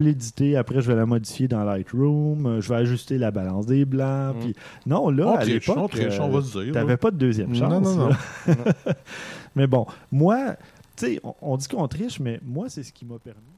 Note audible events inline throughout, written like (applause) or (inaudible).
l'éditer, après je vais la modifier dans Lightroom, euh, je vais ajuster la balance des blancs. Mm. Puis non, là, On à l'époque, dire, t'avais pas de deuxième Non, chance. non, non. là. (laughs) mais bon, moi, tu sais, on, on dit qu'on triche, mais moi, c'est ce qui m'a permis.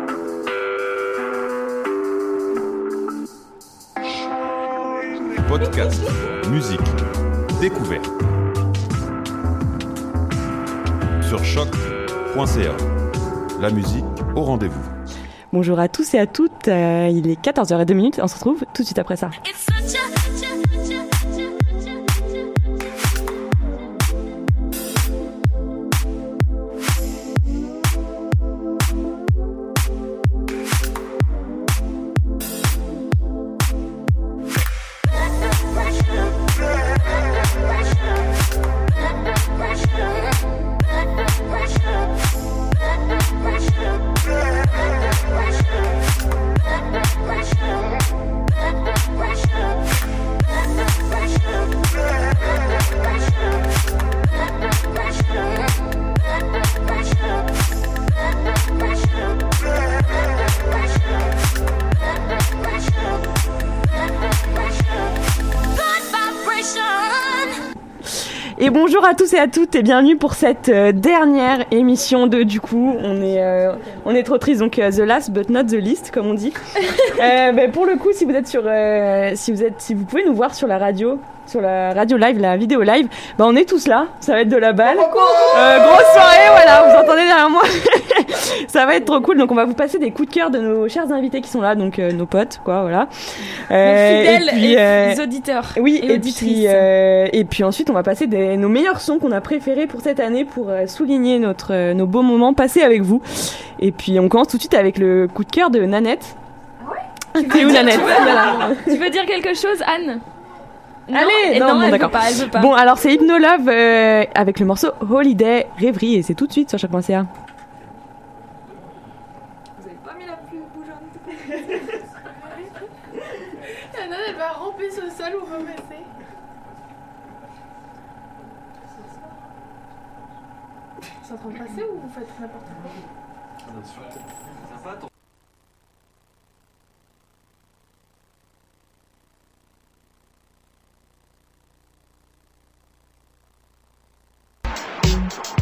Podcast, musique, découverte. Sur choc.ca. La musique au rendez-vous. Bonjour à tous et à toutes, euh, il est 14h02, on se retrouve tout de suite après ça. Tous et à toutes et bienvenue pour cette euh, dernière émission de du coup on est euh, on est trop triste donc euh, the last but not the least comme on dit. (laughs) Ben, pour le coup si vous êtes sur si vous êtes si vous pouvez nous voir sur la radio sur la radio live la vidéo live ben on est tous là ça va être de la balle. Grosse soirée voilà vous entendez derrière moi (laughs) (laughs) ça va être trop cool donc on va vous passer des coups de cœur de nos chers invités qui sont là donc euh, nos potes quoi voilà. Euh, fidèles puis, et euh, auditeurs Oui et et, puis auditrices. euh, et puis ensuite on va passer des, nos meilleurs sons qu'on a préférés pour cette année pour euh, souligner notre euh, nos beaux moments passés avec vous. Et puis on commence tout de suite avec le coup de cœur de Nanette. T'es où Nanette tu veux, Voilà. (laughs) tu veux dire quelque chose, Anne? Non, Allez, et non, non, bon, elle veut d'accord. pas, elle veut pas. Bon, alors c'est Hypnolove euh, avec le morceau Holiday Rêverie et c'est tout de suite sur chaque.ca. Vous avez pas mis la plus bougeante. Anna, elle va ramper sur le sol ou rebaisser. C'est en train de passer ou vous faites n'importe quoi Thank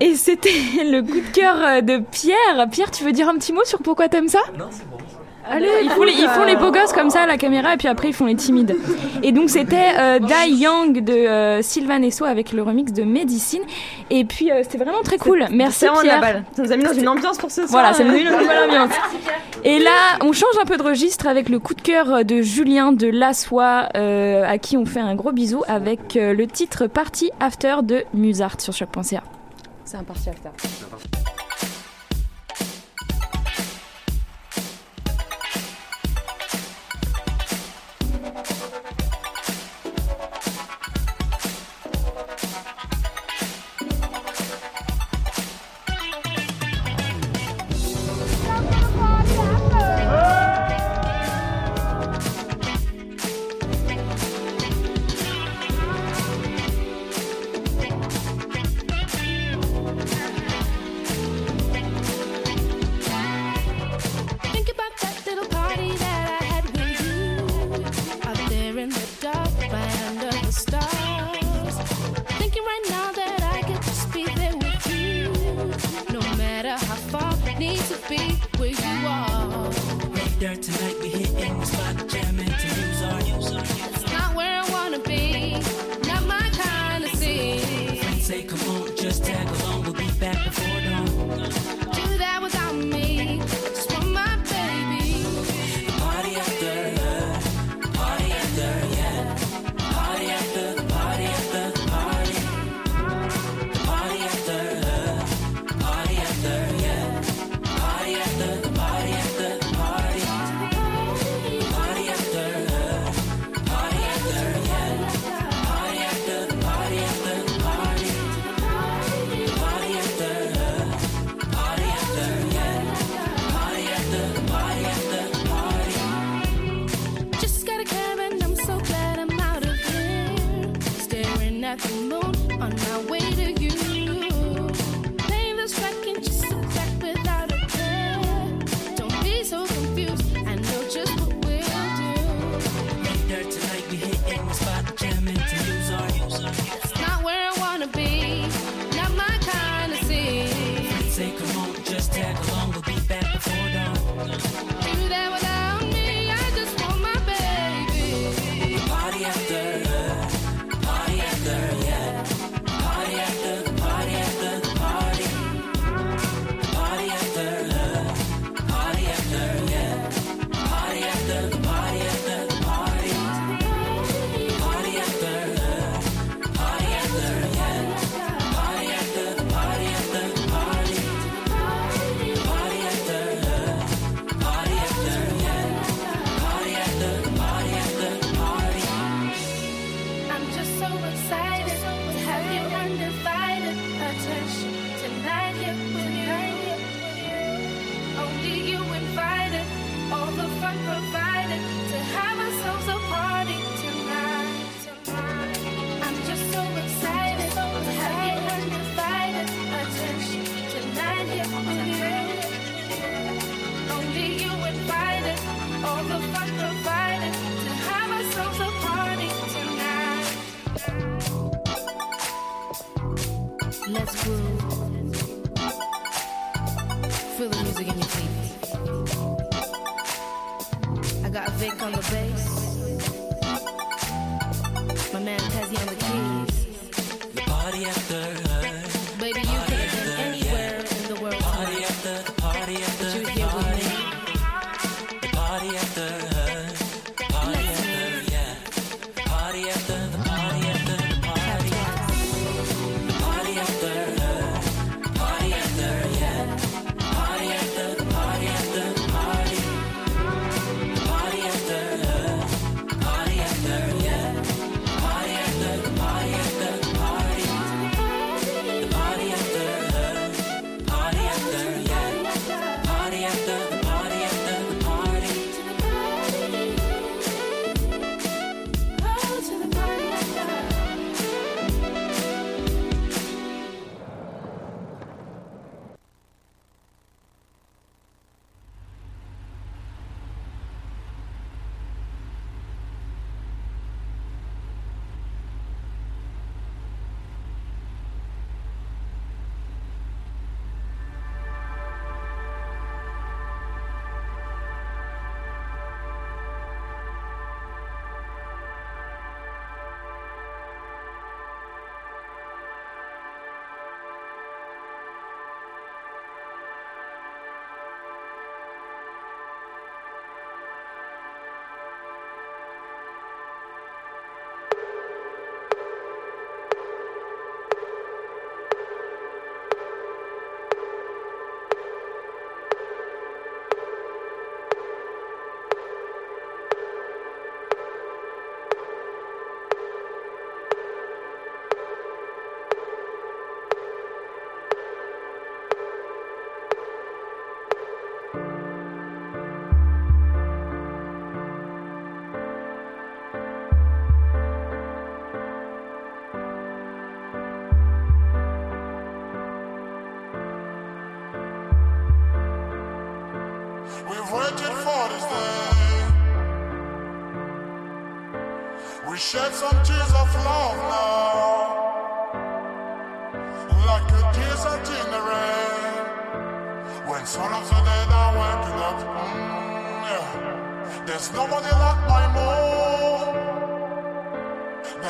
Et c'était (laughs) le coup de cœur euh, de Pierre. Pierre, tu veux dire un petit mot sur pourquoi t'aimes ça? Non, c'est bon. Allez, ils font, les, ils beaux gosses comme ça à la caméra et puis après ils font les timides. Et donc c'était euh, Dai Yang de euh, Sylvain Esso avec le remix de Médicine. Et puis euh, c'était vraiment très cool. Merci Pierre. La balle. Ça nous a mis dans une ambiance pour ce soir. Voilà, ça nous a mis dans une (laughs) nouvelle ambiance. Et là, on change un peu de registre avec le coup de cœur de Julien de Lassois euh, à qui on fait un gros bisou avec le titre Party After de Musart sur Choc.ca. C'est un parti acteur.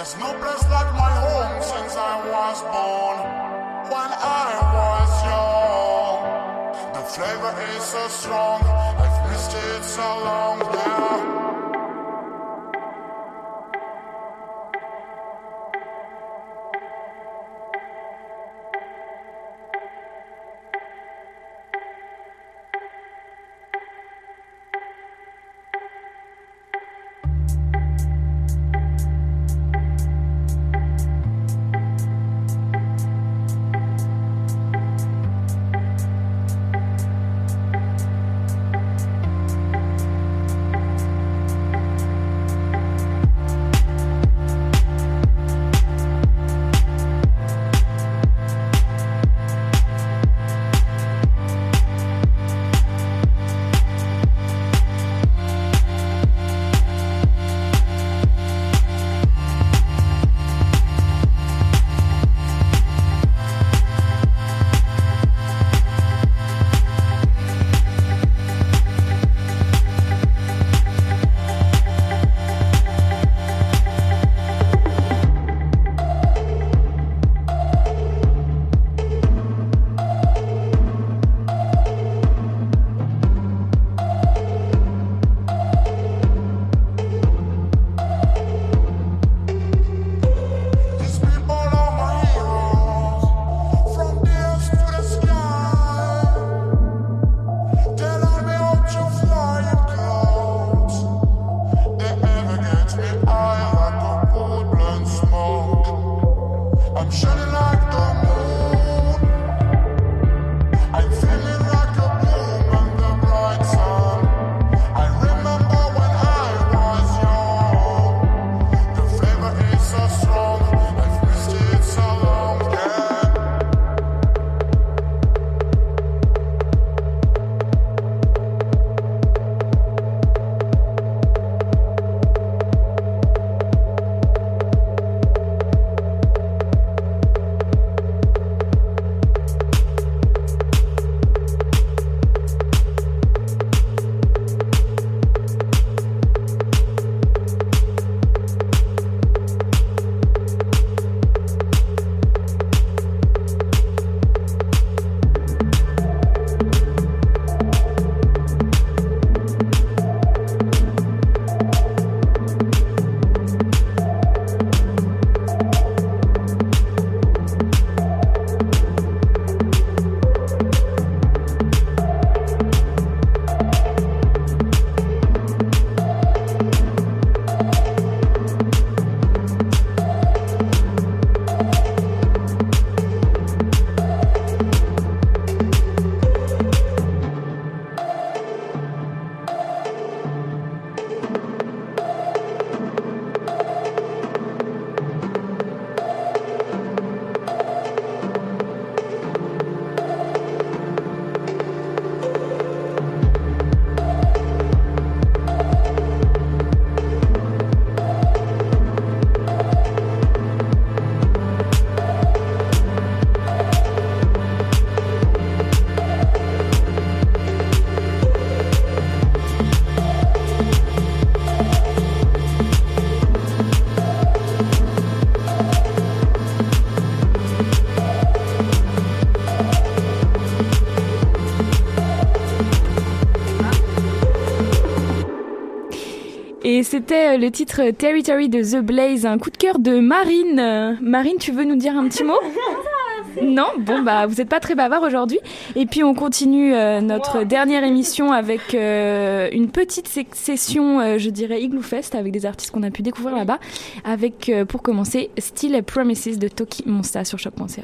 There's no place like my home since I was born. When I was young, the flavor is so strong. I've missed it so long now. C'était euh, le titre Territory de The Blaze, un coup de cœur de Marine. Marine, tu veux nous dire un petit mot? Non? Bon, bah, vous n'êtes pas très bavard aujourd'hui. Et puis, on continue euh, notre dernière émission avec euh, une petite session, euh, je dirais, Igloo Fest, avec des artistes qu'on a pu découvrir là-bas. Avec, pour commencer, Still Promises de Toki Monsta sur choc.ca.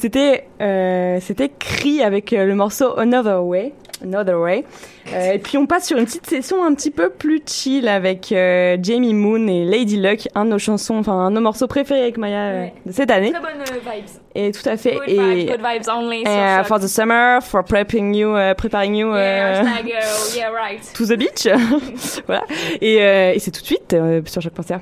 c'était euh, c'était Cri avec euh, le morceau Another Way. Another Way. Euh, et puis on passe sur une petite session un petit peu plus chill avec euh, Jamie Moon et Lady Luck, un de nos chansons, enfin un de nos morceaux préférés avec Maya de cette année. Très vibes. Et tout à fait. Good et vibes, vibes only. Uh, for the summer, for prepping you, uh, preparing you. (laughs) Uh, to the beach. (laughs) voilà. Et, et c'est tout de suite sur chaque concert.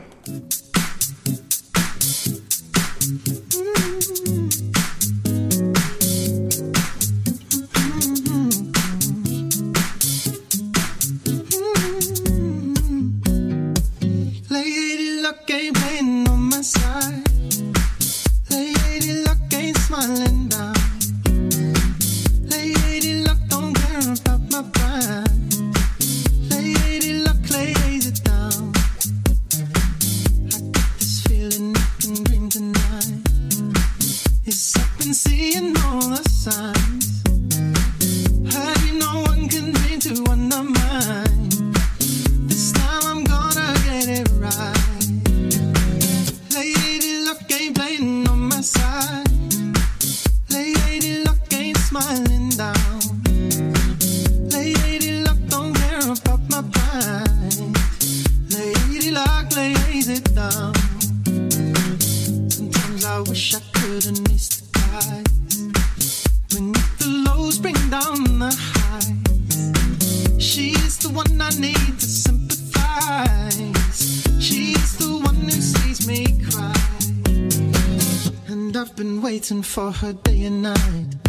for her day and night.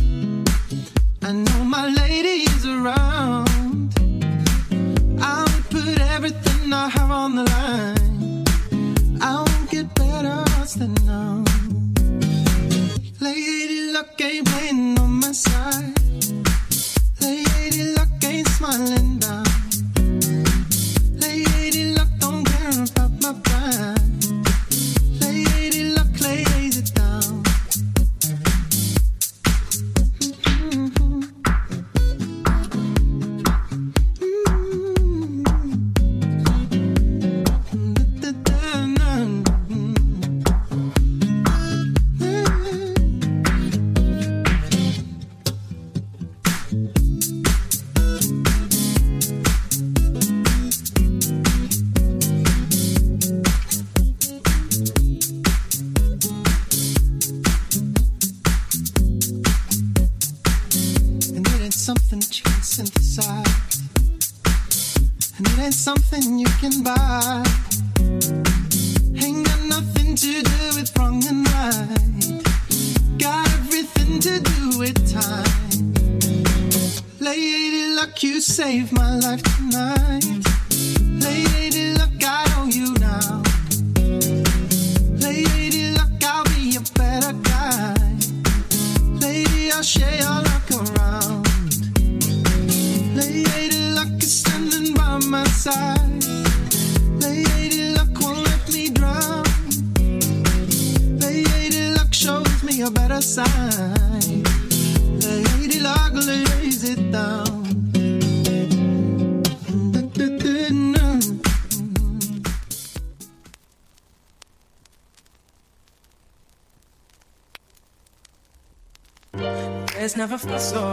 so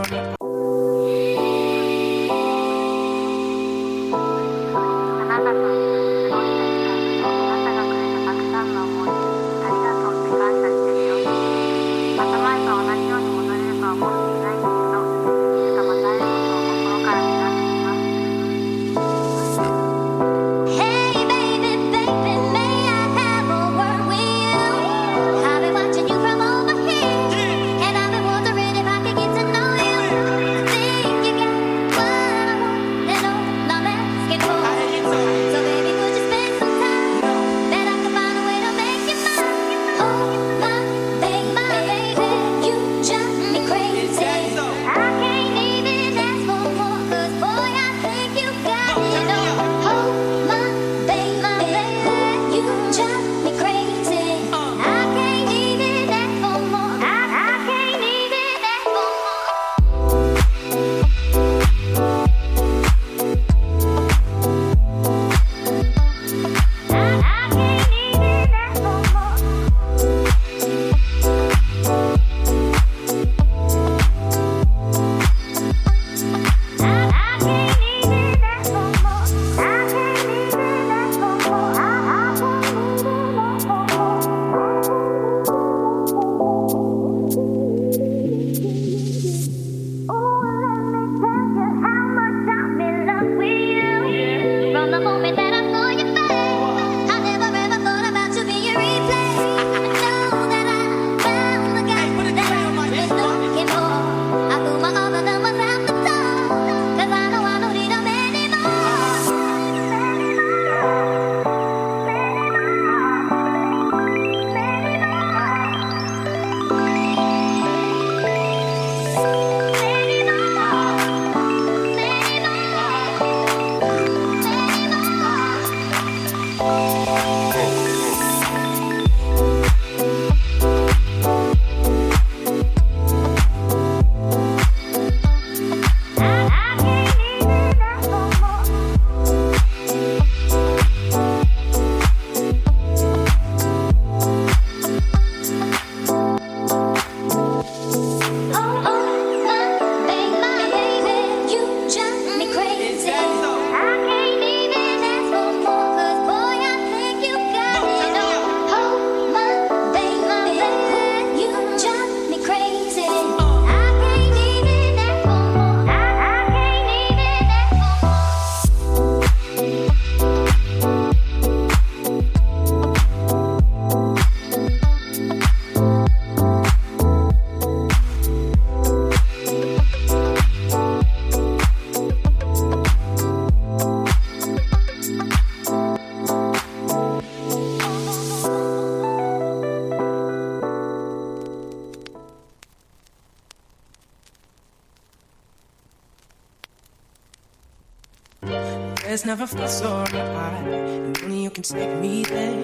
it's never felt so right. And only you can take me there.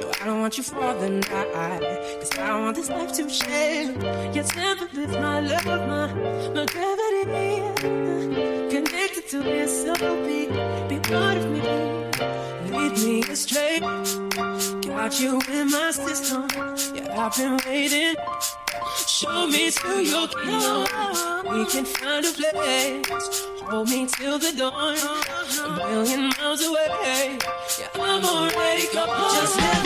No, I don't want you for the night. Cause I want this life to share. Your temper is my love, my, my gravity. Connected to this soul, be part of me. Lead me astray. Got you in my system. Yeah, I've been waiting. Show me to your kingdom. We can find a place. Hold me till the dawn. Million miles away. Yeah, I'm already gone. Just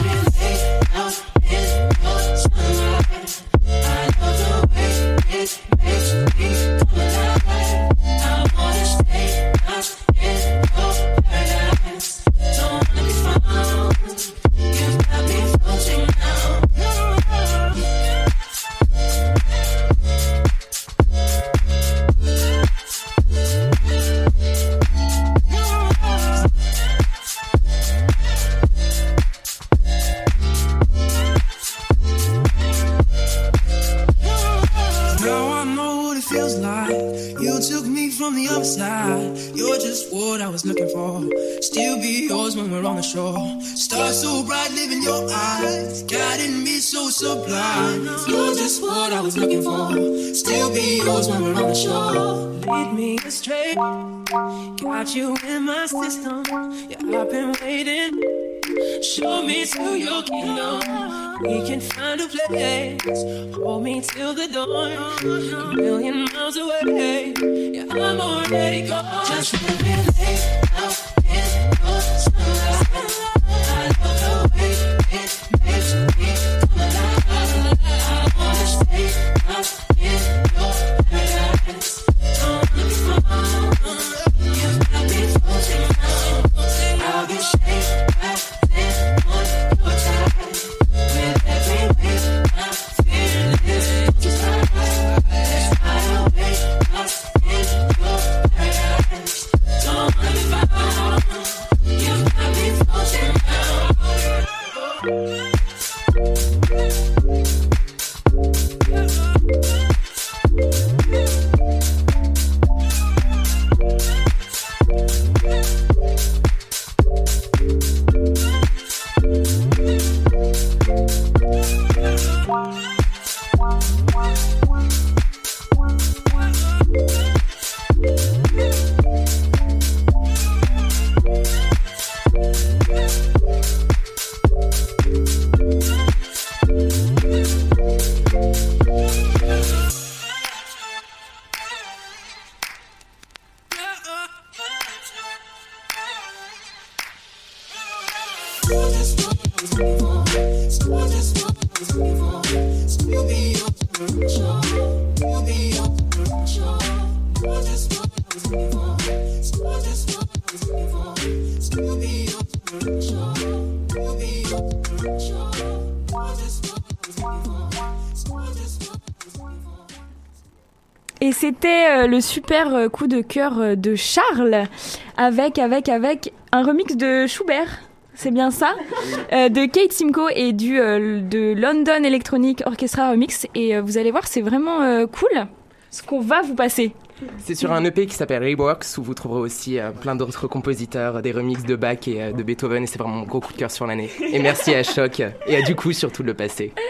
Show me to your kingdom. We can find a place. Hold me till the dawn. A million miles away. Yeah, I'm already gone. Just let me lay le super euh, coup de cœur euh, de Charles avec, avec, avec un remix de Schubert. C'est bien ça Euh, De Kate Simcoe et du euh, de London Electronic Orchestra Remix. Et euh, vous allez voir, c'est vraiment euh, cool ce qu'on va vous passer. C'est sur un EP qui s'appelle Reworks où vous trouverez aussi euh, plein d'autres compositeurs, des remixes de Bach et euh, de Beethoven et c'est vraiment mon gros coup de cœur sur l'année. Et merci à Choc et à du coup surtout de le passer. (laughs)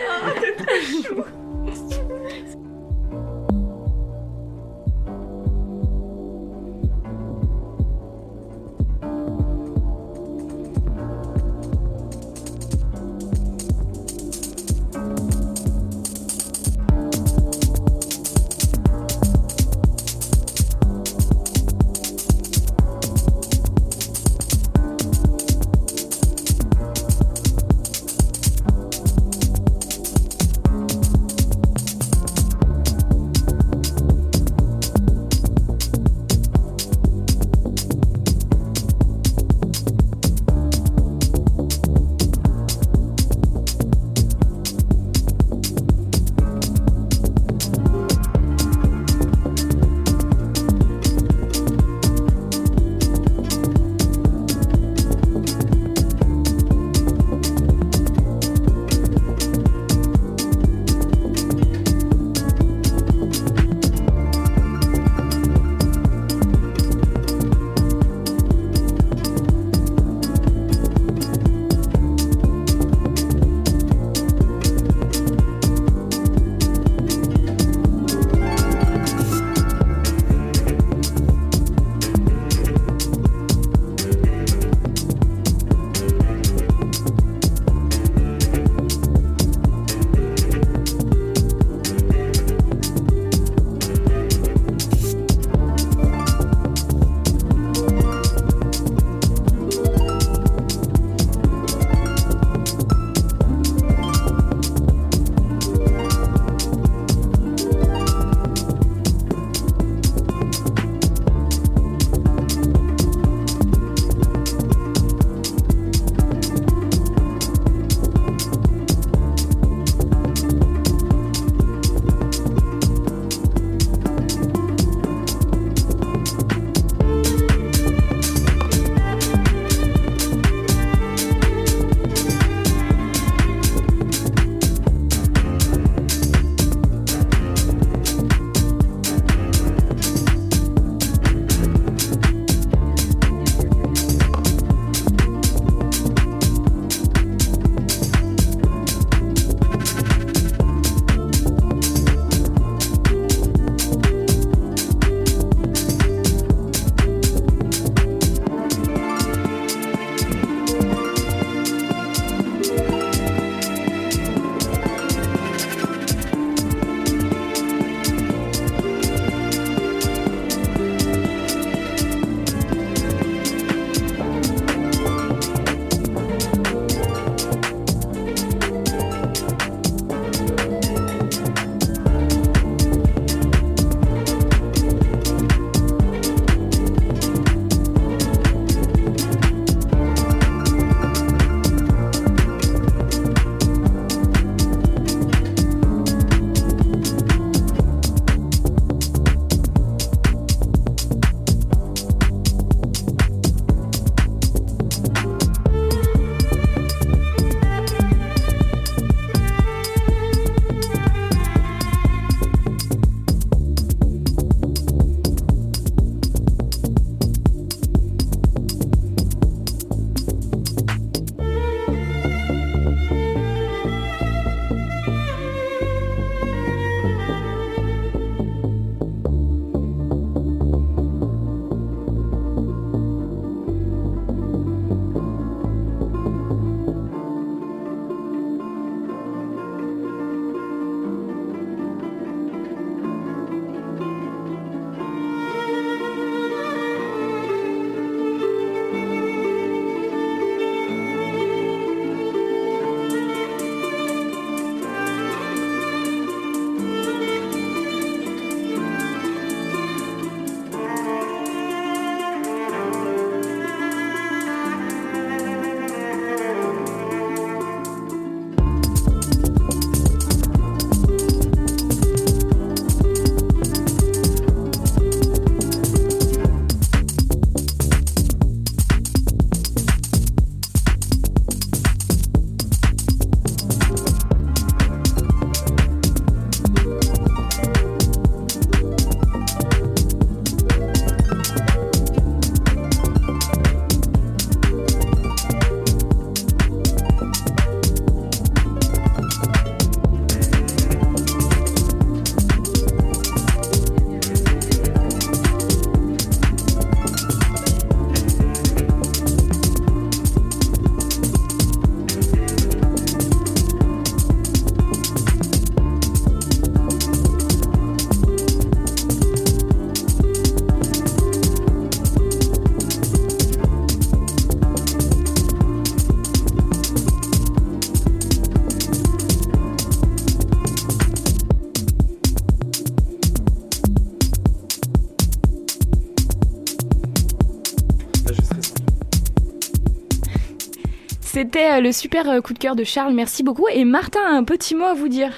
euh, le super euh, coup de cœur de Charles. Merci beaucoup. Et Martin a un petit mot à vous dire.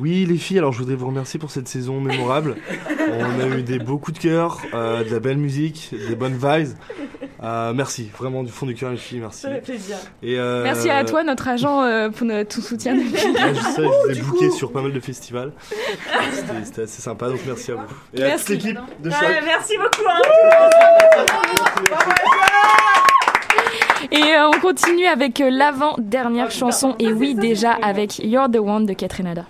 Oui, les filles, alors je voudrais vous remercier pour cette saison mémorable. (laughs) On a eu des beaux coups de cœur, euh, de la belle musique, des bonnes vibes. Euh, merci, vraiment du fond du cœur, les filles, merci. Ça fait plaisir. Et euh, Merci à toi, notre agent, euh, pour notre, tout soutien. Ouais, je sais, je vous ai booké sur pas mal de festivals. C'était- C'était assez sympa, donc merci à vous. Et à Merci. toute l'équipe de Ouais, Choc. merci beaucoup. hein. Et euh, on continue avec euh, l'avant-dernière chanson. Et oui, déjà avec You're the One de Catherine Ada.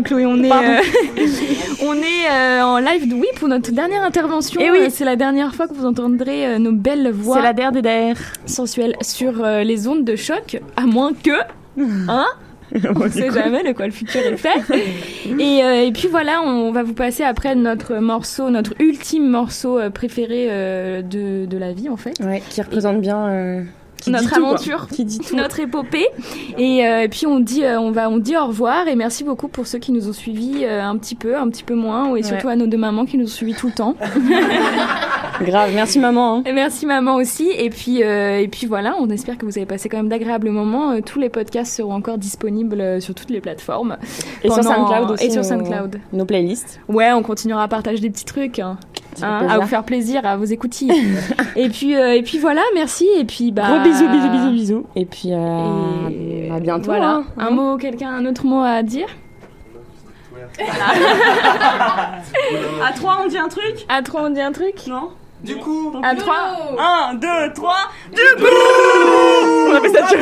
Euh, Chloé, on est, euh, (laughs) on est euh, en live, oui, pour notre dernière intervention. Eh oui. Euh, c'est la dernière fois que vous entendrez nos belles voix. C'est la der des der. Sensuelles sur les ondes de choc, à moins que, (laughs) hein On ne sait jamais de quoi le futur est fait. (laughs) Et, euh, et puis voilà, on va vous passer après notre morceau, notre ultime morceau préféré euh, de, de la vie en fait. Ouais, qui représente bien euh, qui notre tout, aventure, Qui dit tout. notre épopée. Et, euh, et puis on dit, euh, on va, on dit au revoir et merci beaucoup pour ceux qui nous ont suivis euh, un petit peu, un petit peu moins, et surtout à nos deux mamans qui nous ont suivis tout le temps. (laughs) Grave, merci maman. hein. Et Merci maman aussi. Et puis, et puis voilà, on espère que vous avez passé quand même d'agréables moments. Tous les podcasts seront encore disponibles sur toutes les plateformes. Et sur SoundCloud aussi. Et sur nos- SoundCloud. Nos playlists. Ouais, on continuera à partager des petits trucs. hein. Fait Hein, à vous faire plaisir, à vos écoutilles. (laughs) et puis, euh, et puis voilà, merci. Et puis, bah. Gros bisous, bisous, bisous, bisous. Et puis, euh, à bientôt. Voilà. hein. Un mot, quelqu'un, un autre mot à dire (laughs) À 3, on dit un truc À 3, on dit un truc Non Du coup À 3 1, 2, 3, du coup On appelle ça du